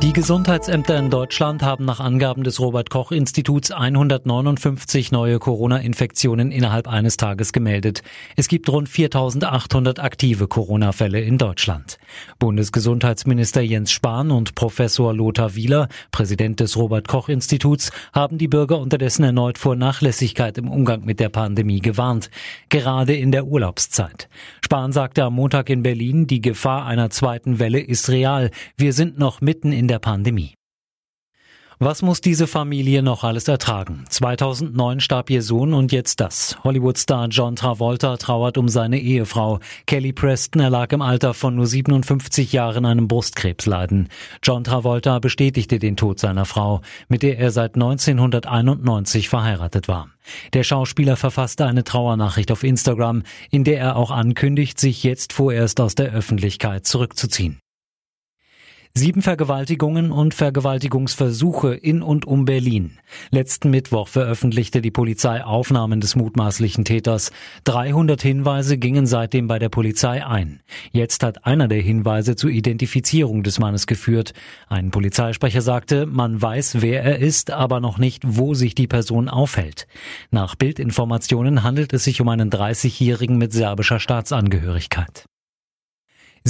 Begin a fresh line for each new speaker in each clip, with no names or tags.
Die Gesundheitsämter in Deutschland haben nach Angaben des Robert Koch Instituts 159 neue Corona-Infektionen innerhalb eines Tages gemeldet. Es gibt rund 4800 aktive Corona-Fälle in Deutschland. Bundesgesundheitsminister Jens Spahn und Professor Lothar Wieler, Präsident des Robert Koch Instituts, haben die Bürger unterdessen erneut vor Nachlässigkeit im Umgang mit der Pandemie gewarnt, gerade in der Urlaubszeit. Spahn sagte am Montag in Berlin, die Gefahr einer zweiten Welle ist real. Wir sind noch mitten in der Pandemie. Was muss diese Familie noch alles ertragen? 2009 starb ihr Sohn und jetzt das. Hollywood-Star John Travolta trauert um seine Ehefrau. Kelly Preston erlag im Alter von nur 57 Jahren einem Brustkrebsleiden. John Travolta bestätigte den Tod seiner Frau, mit der er seit 1991 verheiratet war. Der Schauspieler verfasste eine Trauernachricht auf Instagram, in der er auch ankündigt, sich jetzt vorerst aus der Öffentlichkeit zurückzuziehen. Sieben Vergewaltigungen und Vergewaltigungsversuche in und um Berlin. Letzten Mittwoch veröffentlichte die Polizei Aufnahmen des mutmaßlichen Täters. 300 Hinweise gingen seitdem bei der Polizei ein. Jetzt hat einer der Hinweise zur Identifizierung des Mannes geführt. Ein Polizeisprecher sagte, man weiß, wer er ist, aber noch nicht, wo sich die Person aufhält. Nach Bildinformationen handelt es sich um einen 30-Jährigen mit serbischer Staatsangehörigkeit.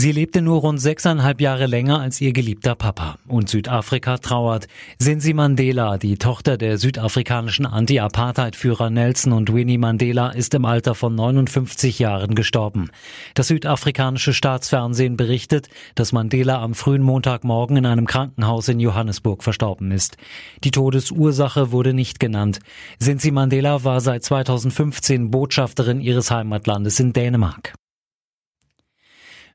Sie lebte nur rund sechseinhalb Jahre länger als ihr geliebter Papa. Und Südafrika trauert. Sinsi Mandela, die Tochter der südafrikanischen Anti-Apartheid-Führer Nelson und Winnie Mandela, ist im Alter von 59 Jahren gestorben. Das südafrikanische Staatsfernsehen berichtet, dass Mandela am frühen Montagmorgen in einem Krankenhaus in Johannesburg verstorben ist. Die Todesursache wurde nicht genannt. Sinsi Mandela war seit 2015 Botschafterin ihres Heimatlandes in Dänemark.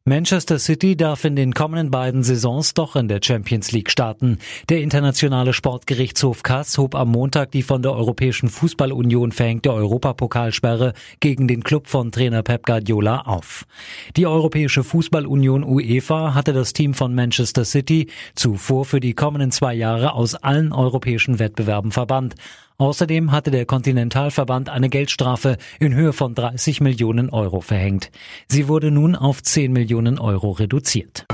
Manchester City darf in den kommenden beiden Saisons doch in der Champions League starten. Der internationale Sportgerichtshof Kass hob am Montag die von der Europäischen Fußballunion verhängte Europapokalsperre gegen den Club von Trainer Pep Guardiola auf. Die Europäische Fußballunion UEFA hatte das Team von Manchester City zuvor für die kommenden zwei Jahre aus allen europäischen Wettbewerben verbannt. Außerdem hatte der Kontinentalverband eine Geldstrafe in Höhe von 30 Millionen Euro verhängt. Sie wurde nun auf 10 Millionen Euro reduziert.